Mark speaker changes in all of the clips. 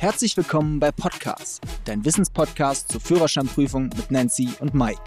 Speaker 1: Herzlich willkommen bei Podcast, dein Wissenspodcast zur Führerscheinprüfung mit Nancy und Mike.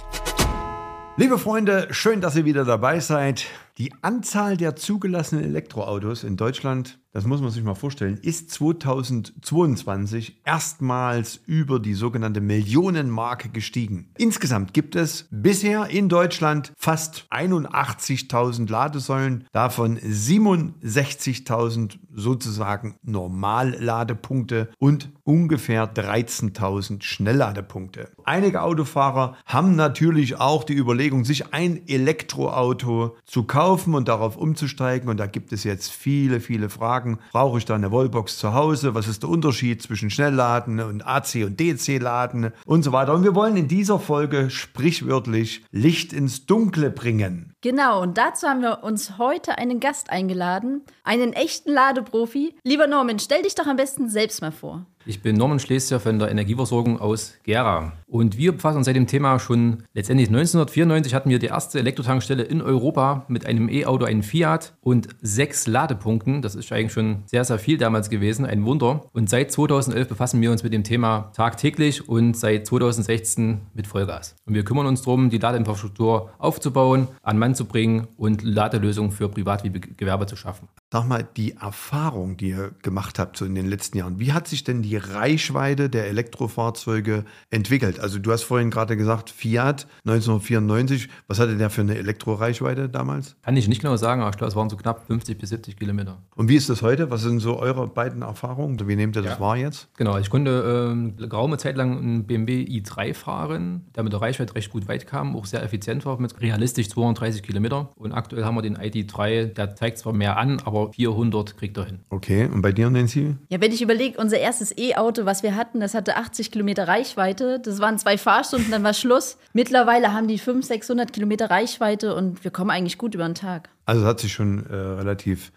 Speaker 2: Liebe Freunde, schön, dass ihr wieder dabei seid. Die Anzahl der zugelassenen Elektroautos in Deutschland, das muss man sich mal vorstellen, ist 2022 erstmals über die sogenannte Millionenmarke gestiegen. Insgesamt gibt es bisher in Deutschland fast 81.000 Ladesäulen, davon 67.000 sozusagen Normalladepunkte und ungefähr 13.000 Schnellladepunkte. Einige Autofahrer haben natürlich auch die Überlegung, sich ein Elektroauto zu kaufen und darauf umzusteigen. Und da gibt es jetzt viele, viele Fragen. Brauche ich da eine Wallbox zu Hause? Was ist der Unterschied zwischen Schnellladen und AC- und DC-Laden und so weiter? Und wir wollen in dieser Folge sprichwörtlich Licht ins Dunkle bringen.
Speaker 3: Genau, und dazu haben wir uns heute einen Gast eingeladen, einen echten Ladeprofi. Lieber Norman, stell dich doch am besten selbst mal vor.
Speaker 4: Ich bin Norman Schlesier von der Energieversorgung aus Gera. Und wir befassen uns seit dem Thema schon letztendlich 1994 hatten wir die erste Elektrotankstelle in Europa mit einem E-Auto, einem Fiat und sechs Ladepunkten. Das ist eigentlich schon sehr, sehr viel damals gewesen, ein Wunder. Und seit 2011 befassen wir uns mit dem Thema tagtäglich und seit 2016 mit Vollgas. Und wir kümmern uns darum, die Ladeinfrastruktur aufzubauen, an Mann zu bringen und Ladelösungen für Privat- wie Gewerbe zu schaffen.
Speaker 2: Sag mal, die Erfahrung, die ihr gemacht habt so in den letzten Jahren, wie hat sich denn die Reichweite der Elektrofahrzeuge entwickelt? Also du hast vorhin gerade gesagt, Fiat 1994, was hatte der für eine Elektroreichweite damals?
Speaker 4: Kann ich nicht genau sagen, aber ich glaube, es waren so knapp 50 bis 70 Kilometer.
Speaker 2: Und wie ist das heute? Was sind so eure beiden Erfahrungen? Wie nehmt ihr das ja. wahr jetzt?
Speaker 4: Genau, ich konnte äh, geraume Zeit lang einen BMW i3 fahren, der mit der Reichweite recht gut weit kam, auch sehr effizient war mit realistisch 230 Kilometer. Und aktuell haben wir den ID3, der zeigt zwar mehr an, aber 400 kriegt er hin.
Speaker 2: Okay, und bei dir, Nancy?
Speaker 3: Ja, wenn ich überlege, unser erstes E-Auto, was wir hatten, das hatte 80 Kilometer Reichweite. Das waren zwei Fahrstunden, dann war Schluss. Mittlerweile haben die 500, 600 Kilometer Reichweite und wir kommen eigentlich gut über den Tag.
Speaker 2: Also es hat sich schon äh, relativ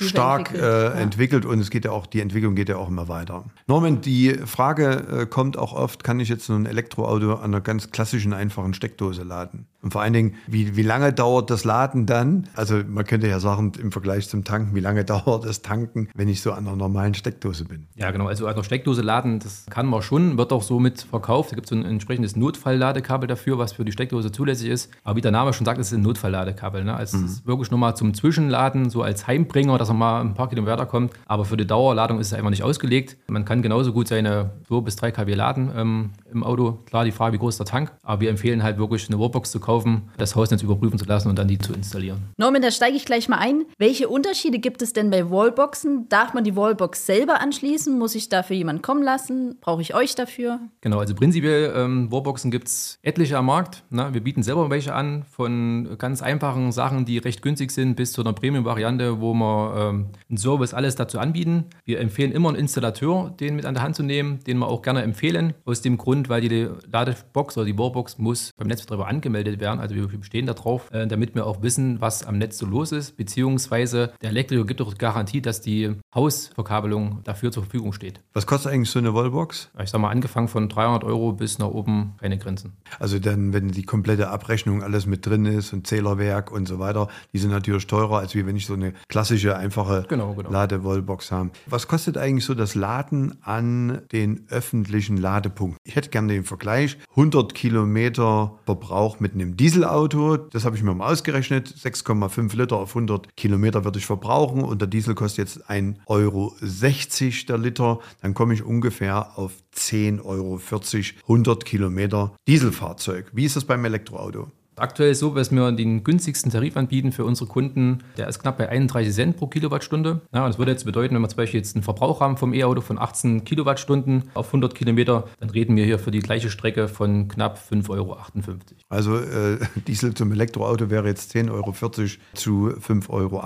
Speaker 2: stark entwickelt. Äh, ja. entwickelt. und es geht ja auch, die Entwicklung geht ja auch immer weiter. Norman, die Frage äh, kommt auch oft, kann ich jetzt so ein Elektroauto an einer ganz klassischen, einfachen Steckdose laden? Und vor allen Dingen, wie, wie lange dauert das Laden dann? Also man könnte ja sagen, im Vergleich zum Tanken, wie lange dauert das Tanken, wenn ich so an einer normalen Steckdose bin?
Speaker 4: Ja, genau. Also an einer Steckdose laden, das kann man schon, wird auch so mit verkauft. Da gibt es so ein entsprechendes Notfallladekabel dafür, was für die Steckdose zulässig ist. Aber wie der Name schon sagt, es ist ein Notfallladekabel. Ne? Also mhm. es ist wirklich wirklich nochmal zum Zwischenladen, so als Heimbringer, dass er mal ein paar Kilometer kommt. Aber für die Dauerladung ist es einfach nicht ausgelegt. Man kann genauso gut seine 2 bis 3 kW laden ähm, im Auto. Klar, die Frage, wie groß ist der Tank. Aber wir empfehlen halt wirklich eine Wallbox zu kaufen, das Hausnetz überprüfen zu lassen und dann die zu installieren.
Speaker 3: Norman, da steige ich gleich mal ein. Welche Unterschiede gibt es denn bei Wallboxen? Darf man die Wallbox selber anschließen? Muss ich dafür jemanden kommen lassen? Brauche ich euch dafür?
Speaker 4: Genau, also prinzipiell ähm, Wallboxen gibt es etliche am Markt. Na, wir bieten selber welche an, von ganz einfachen Sachen, die recht günstig sind, bis zu einer Premium-Variante, wo wir ähm, einen Service alles dazu anbieten. Wir empfehlen immer einen Installateur, den mit an der Hand zu nehmen, den wir auch gerne empfehlen. Aus dem Grund, weil die Ladebox oder die Wallbox muss beim Netzbetreiber angemeldet werden. Also wir bestehen darauf, äh, damit wir auch wissen, was am Netz so los ist. Beziehungsweise der Elektriker gibt auch Garantie, dass die Hausverkabelung dafür zur Verfügung steht.
Speaker 2: Was kostet eigentlich so eine Wallbox?
Speaker 4: Ich sage mal, angefangen von 300 Euro bis nach oben keine Grenzen.
Speaker 2: Also dann, wenn die komplette Abrechnung alles mit drin ist und Zählerwerk und so weiter, die sind natürlich teurer, als wie wenn ich so eine klassische, einfache genau, genau. Ladewallbox habe. Was kostet eigentlich so das Laden an den öffentlichen Ladepunkten? Ich hätte gerne den Vergleich. 100 Kilometer Verbrauch mit einem Dieselauto, das habe ich mir mal ausgerechnet. 6,5 Liter auf 100 Kilometer würde ich verbrauchen und der Diesel kostet jetzt 1,60 Euro der Liter. Dann komme ich ungefähr auf 10,40 Euro 100 Kilometer Dieselfahrzeug. Wie ist das beim Elektroauto?
Speaker 4: Aktuell so, dass wir den günstigsten Tarif anbieten für unsere Kunden. Der ist knapp bei 31 Cent pro Kilowattstunde. Ja, das würde jetzt bedeuten, wenn wir zum Beispiel jetzt einen Verbrauch haben vom E-Auto von 18 Kilowattstunden auf 100 Kilometer, dann reden wir hier für die gleiche Strecke von knapp 5,58 Euro.
Speaker 2: Also äh, Diesel zum Elektroauto wäre jetzt 10,40 Euro zu 5,58 Euro.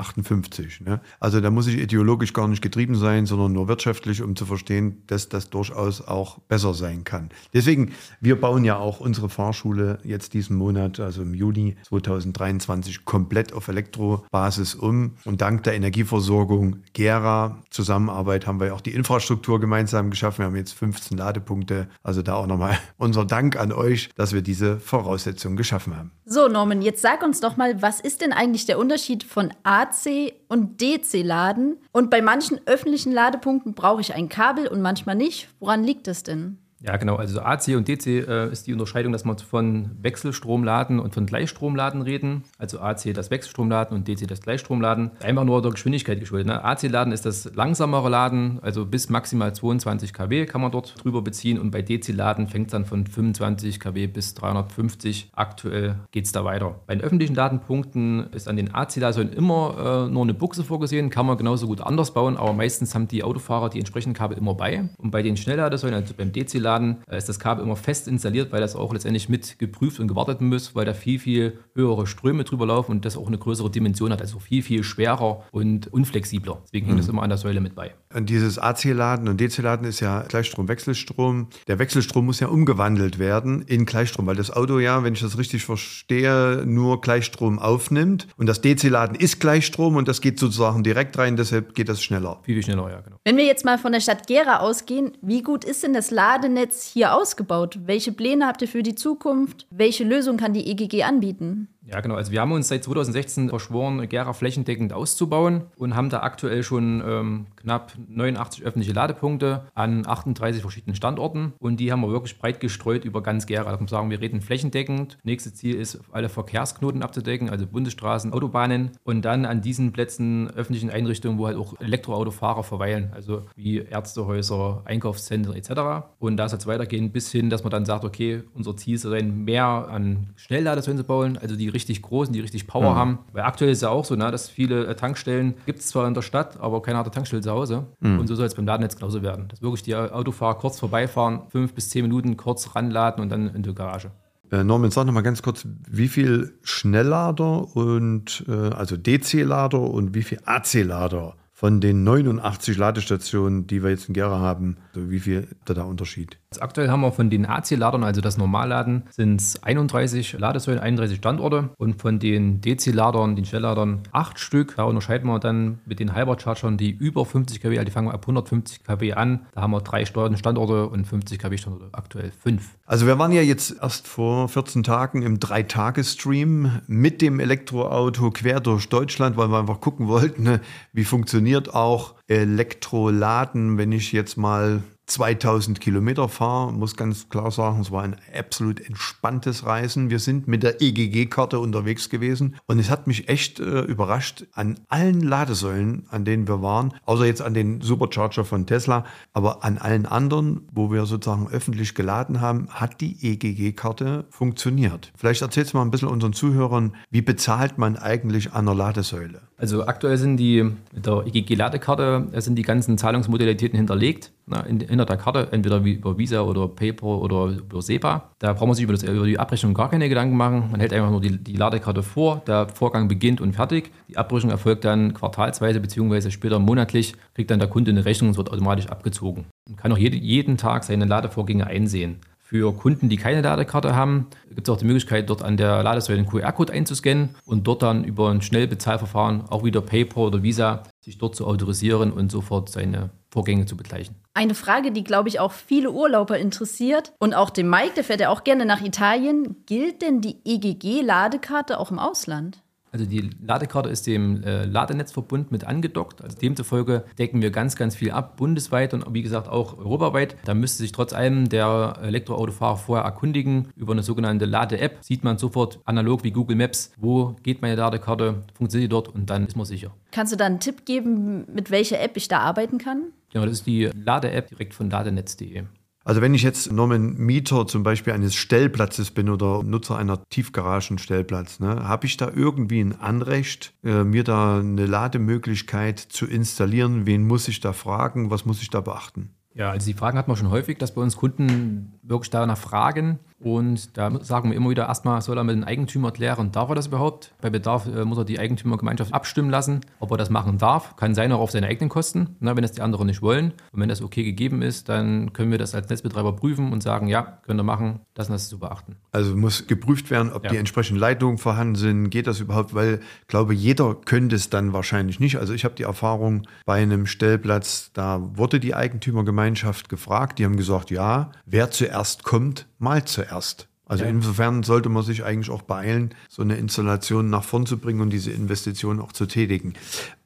Speaker 2: Ne? Also da muss ich ideologisch gar nicht getrieben sein, sondern nur wirtschaftlich, um zu verstehen, dass das durchaus auch besser sein kann. Deswegen, wir bauen ja auch unsere Fahrschule jetzt diesen Monat, also also im Juni 2023, komplett auf Elektrobasis um. Und dank der Energieversorgung Gera Zusammenarbeit haben wir auch die Infrastruktur gemeinsam geschaffen. Wir haben jetzt 15 Ladepunkte. Also da auch nochmal unser Dank an euch, dass wir diese Voraussetzungen geschaffen haben.
Speaker 3: So, Norman, jetzt sag uns doch mal, was ist denn eigentlich der Unterschied von AC und DC-Laden? Und bei manchen öffentlichen Ladepunkten brauche ich ein Kabel und manchmal nicht. Woran liegt das denn?
Speaker 4: Ja, genau. Also AC und DC äh, ist die Unterscheidung, dass wir von Wechselstromladen und von Gleichstromladen reden. Also AC das Wechselstromladen und DC das Gleichstromladen. Einfach nur der Geschwindigkeit geschuldet. Ne? AC-Laden ist das langsamere Laden, also bis maximal 22 kW kann man dort drüber beziehen. Und bei DC-Laden fängt es dann von 25 kW bis 350. Aktuell geht es da weiter. Bei den öffentlichen Ladenpunkten ist an den AC-Laden immer äh, nur eine Buchse vorgesehen. Kann man genauso gut anders bauen, aber meistens haben die Autofahrer die entsprechenden Kabel immer bei. Und bei den Schnellladesäulen, also beim DC-Laden, Laden äh, ist das Kabel immer fest installiert, weil das auch letztendlich mit geprüft und gewartet muss, weil da viel, viel höhere Ströme drüber laufen und das auch eine größere Dimension hat, also viel, viel schwerer und unflexibler. Deswegen hängt mhm. das immer an der Säule mit bei.
Speaker 2: Und dieses AC-Laden und DC-Laden ist ja Gleichstrom, Wechselstrom. Der Wechselstrom muss ja umgewandelt werden in Gleichstrom, weil das Auto ja, wenn ich das richtig verstehe, nur Gleichstrom aufnimmt. Und das DC-Laden ist Gleichstrom und das geht sozusagen direkt rein, deshalb geht das schneller.
Speaker 4: Viel, viel schneller, ja, genau.
Speaker 3: Wenn wir jetzt mal von der Stadt Gera ausgehen, wie gut ist denn das Ladenetz Netz hier ausgebaut? Welche Pläne habt ihr für die Zukunft? Welche Lösung kann die EGG anbieten?
Speaker 4: Ja, genau. Also wir haben uns seit 2016 verschworen, Gera flächendeckend auszubauen und haben da aktuell schon ähm, knapp 89 öffentliche Ladepunkte an 38 verschiedenen Standorten. Und die haben wir wirklich breit gestreut über ganz Gera. Da kann sagen, wir reden flächendeckend. Nächstes Ziel ist, alle Verkehrsknoten abzudecken, also Bundesstraßen, Autobahnen. Und dann an diesen Plätzen öffentlichen Einrichtungen, wo halt auch Elektroautofahrer verweilen, also wie Ärztehäuser, Einkaufszentren etc. Und da soll es weitergehen bis hin, dass man dann sagt, okay, unser Ziel soll sein, mehr an Schnellladesäulen zu bauen, also die richtig großen, die richtig Power mhm. haben. Weil aktuell ist ja auch so, ne, dass viele äh, Tankstellen gibt es zwar in der Stadt, aber keiner hat eine Tankstelle zu Hause. Mhm. Und so soll es beim Ladennetz genauso werden. Dass wirklich die Autofahrer kurz vorbeifahren, fünf bis zehn Minuten kurz ranladen und dann in die Garage.
Speaker 2: Äh, Norman, sag noch mal ganz kurz, wie viel Schnelllader und äh, also DC-Lader und wie viel AC-Lader von den 89 Ladestationen, die wir jetzt in Gera haben, also wie viel da der Unterschied?
Speaker 4: Aktuell haben wir von den AC-Ladern, also das Normalladen, sind es 31 Ladesäulen, 31 Standorte und von den DC-Ladern, den Schnellladern, 8 Stück. Da unterscheiden wir dann mit den Hyperchargern, die über 50 kW, also die fangen ab 150 kW an. Da haben wir drei Standorte und 50 kW Standorte, aktuell fünf.
Speaker 2: Also wir waren ja jetzt erst vor 14 Tagen im Drei-Tage-Stream mit dem Elektroauto quer durch Deutschland, weil wir einfach gucken wollten, ne, wie funktioniert auch Elektroladen, wenn ich jetzt mal 2000 Kilometer fahre, muss ganz klar sagen, es war ein absolut entspanntes Reisen. Wir sind mit der EGG-Karte unterwegs gewesen und es hat mich echt äh, überrascht an allen Ladesäulen, an denen wir waren, außer jetzt an den Supercharger von Tesla, aber an allen anderen, wo wir sozusagen öffentlich geladen haben, hat die EGG-Karte funktioniert. Vielleicht erzählst du mal ein bisschen unseren Zuhörern, wie bezahlt man eigentlich an einer Ladesäule?
Speaker 4: Also aktuell sind die mit der EGG-Ladekarte sind die ganzen Zahlungsmodalitäten hinterlegt na, in, hinter der Karte, entweder über Visa oder PayPal oder über SEPA. Da braucht man sich über, das, über die Abrechnung gar keine Gedanken machen. Man hält einfach nur die, die Ladekarte vor, der Vorgang beginnt und fertig. Die Abrechnung erfolgt dann quartalsweise bzw. später monatlich, kriegt dann der Kunde eine Rechnung und wird automatisch abgezogen. Man kann auch jede, jeden Tag seine Ladevorgänge einsehen. Für Kunden, die keine Ladekarte haben, gibt es auch die Möglichkeit, dort an der Ladesäule einen QR-Code einzuscannen und dort dann über ein Schnellbezahlverfahren, auch wieder PayPal oder Visa, sich dort zu autorisieren und sofort seine Vorgänge zu begleichen.
Speaker 3: Eine Frage, die, glaube ich, auch viele Urlauber interessiert und auch dem Mike, der fährt ja auch gerne nach Italien. Gilt denn die EGG-Ladekarte auch im Ausland?
Speaker 4: Also die Ladekarte ist dem äh, Ladenetzverbund mit angedockt. Also demzufolge decken wir ganz, ganz viel ab, bundesweit und wie gesagt auch europaweit. Da müsste sich trotz allem der Elektroautofahrer vorher erkundigen. Über eine sogenannte Lade-App sieht man sofort analog wie Google Maps, wo geht meine Ladekarte, funktioniert die dort und dann ist man sicher.
Speaker 3: Kannst du da einen Tipp geben, mit welcher App ich da arbeiten kann?
Speaker 4: Genau, das ist die Lade-App direkt von ladenetz.de.
Speaker 2: Also wenn ich jetzt Norman Mieter zum Beispiel eines Stellplatzes bin oder Nutzer einer Tiefgaragenstellplatz, ne, habe ich da irgendwie ein Anrecht, äh, mir da eine Lademöglichkeit zu installieren? Wen muss ich da fragen? Was muss ich da beachten?
Speaker 4: Ja, also die Fragen hat man schon häufig, dass bei uns Kunden wirklich danach fragen. Und da sagen wir immer wieder, erstmal soll er mit dem Eigentümer klären, darf er das überhaupt? Bei Bedarf äh, muss er die Eigentümergemeinschaft abstimmen lassen, ob er das machen darf. Kann sein auch auf seine eigenen Kosten, na, wenn es die anderen nicht wollen. Und wenn das okay gegeben ist, dann können wir das als Netzbetreiber prüfen und sagen, ja, könnt ihr machen, das und das zu beachten.
Speaker 2: Also muss geprüft werden, ob ja. die entsprechenden Leitungen vorhanden sind. Geht das überhaupt? Weil ich glaube, jeder könnte es dann wahrscheinlich nicht. Also ich habe die Erfahrung bei einem Stellplatz, da wurde die Eigentümergemeinschaft gefragt. Die haben gesagt, ja, wer zuerst kommt, mal zuerst. Also ja. insofern sollte man sich eigentlich auch beeilen, so eine Installation nach vorn zu bringen und diese Investition auch zu tätigen.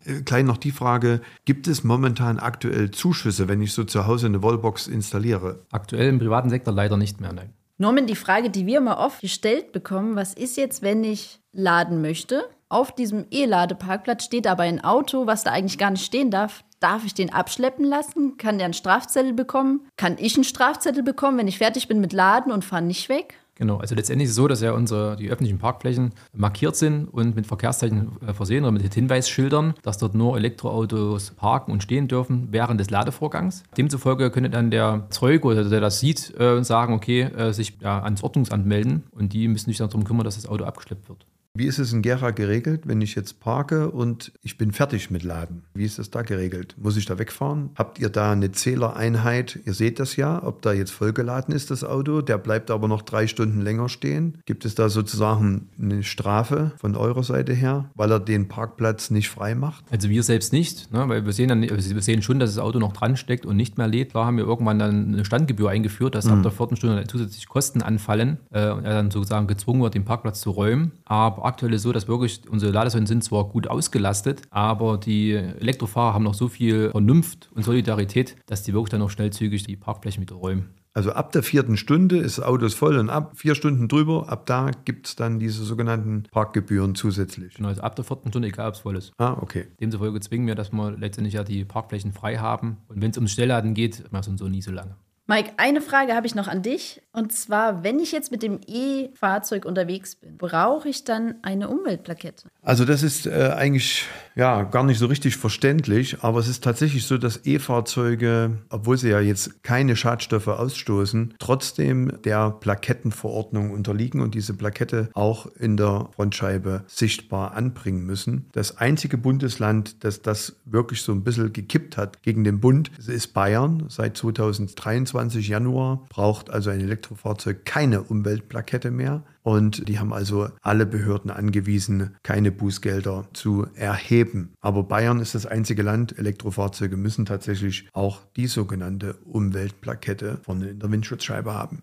Speaker 2: Äh, klein noch die Frage, gibt es momentan aktuell Zuschüsse, wenn ich so zu Hause eine Wallbox installiere?
Speaker 4: Aktuell im privaten Sektor leider nicht mehr, nein.
Speaker 3: Norman, die Frage, die wir immer oft gestellt bekommen, was ist jetzt, wenn ich laden möchte? Auf diesem E-Ladeparkplatz steht aber ein Auto, was da eigentlich gar nicht stehen darf. Darf ich den abschleppen lassen? Kann der einen Strafzettel bekommen? Kann ich einen Strafzettel bekommen, wenn ich fertig bin mit Laden und fahre nicht weg?
Speaker 4: Genau, also letztendlich ist es so, dass ja unsere, die öffentlichen Parkflächen markiert sind und mit Verkehrszeichen äh, versehen oder mit Hinweisschildern, dass dort nur Elektroautos parken und stehen dürfen während des Ladevorgangs. Demzufolge könnte dann der Zeuge oder der das sieht, äh, sagen, okay, äh, sich ja, ans Ordnungsamt melden und die müssen sich dann darum kümmern, dass das Auto abgeschleppt wird.
Speaker 2: Wie ist es in Gera geregelt, wenn ich jetzt parke und ich bin fertig mit Laden? Wie ist das da geregelt? Muss ich da wegfahren? Habt ihr da eine Zählereinheit? Ihr seht das ja, ob da jetzt vollgeladen ist, das Auto. Der bleibt aber noch drei Stunden länger stehen. Gibt es da sozusagen eine Strafe von eurer Seite her, weil er den Parkplatz nicht frei macht?
Speaker 4: Also wir selbst nicht, ne? weil wir sehen, dann, also wir sehen schon, dass das Auto noch dran steckt und nicht mehr lädt. Da haben wir irgendwann dann eine Standgebühr eingeführt, dass mhm. ab der vierten Stunde zusätzlich Kosten anfallen äh, und er dann sozusagen gezwungen wird, den Parkplatz zu räumen. Aber aktuell ist so, dass wirklich unsere Ladesäulen sind zwar gut ausgelastet, aber die Elektrofahrer haben noch so viel Vernunft und Solidarität, dass die wirklich dann noch schnellzügig die Parkflächen wieder räumen.
Speaker 2: Also ab der vierten Stunde ist das Auto voll und ab vier Stunden drüber, ab da gibt es dann diese sogenannten Parkgebühren zusätzlich.
Speaker 4: Genau, also ab der vierten Stunde, egal ob es voll ist.
Speaker 2: Ah, okay.
Speaker 4: Demzufolge zwingen wir, dass wir letztendlich ja die Parkflächen frei haben. Und wenn es ums Schnellladen geht, machen wir es so nie so lange.
Speaker 3: Mike, eine Frage habe ich noch an dich. Und zwar, wenn ich jetzt mit dem E-Fahrzeug unterwegs bin, brauche ich dann eine Umweltplakette?
Speaker 2: Also das ist äh, eigentlich ja gar nicht so richtig verständlich, aber es ist tatsächlich so, dass E-Fahrzeuge, obwohl sie ja jetzt keine Schadstoffe ausstoßen, trotzdem der Plakettenverordnung unterliegen und diese Plakette auch in der Frontscheibe sichtbar anbringen müssen. Das einzige Bundesland, das das wirklich so ein bisschen gekippt hat gegen den Bund, ist Bayern. Seit 2023 Januar braucht also ein Elektrofahrzeug keine Umweltplakette mehr. Und die haben also alle Behörden angewiesen, keine Bußgelder zu erheben. Aber Bayern ist das einzige Land, Elektrofahrzeuge müssen tatsächlich auch die sogenannte Umweltplakette in der Windschutzscheibe haben.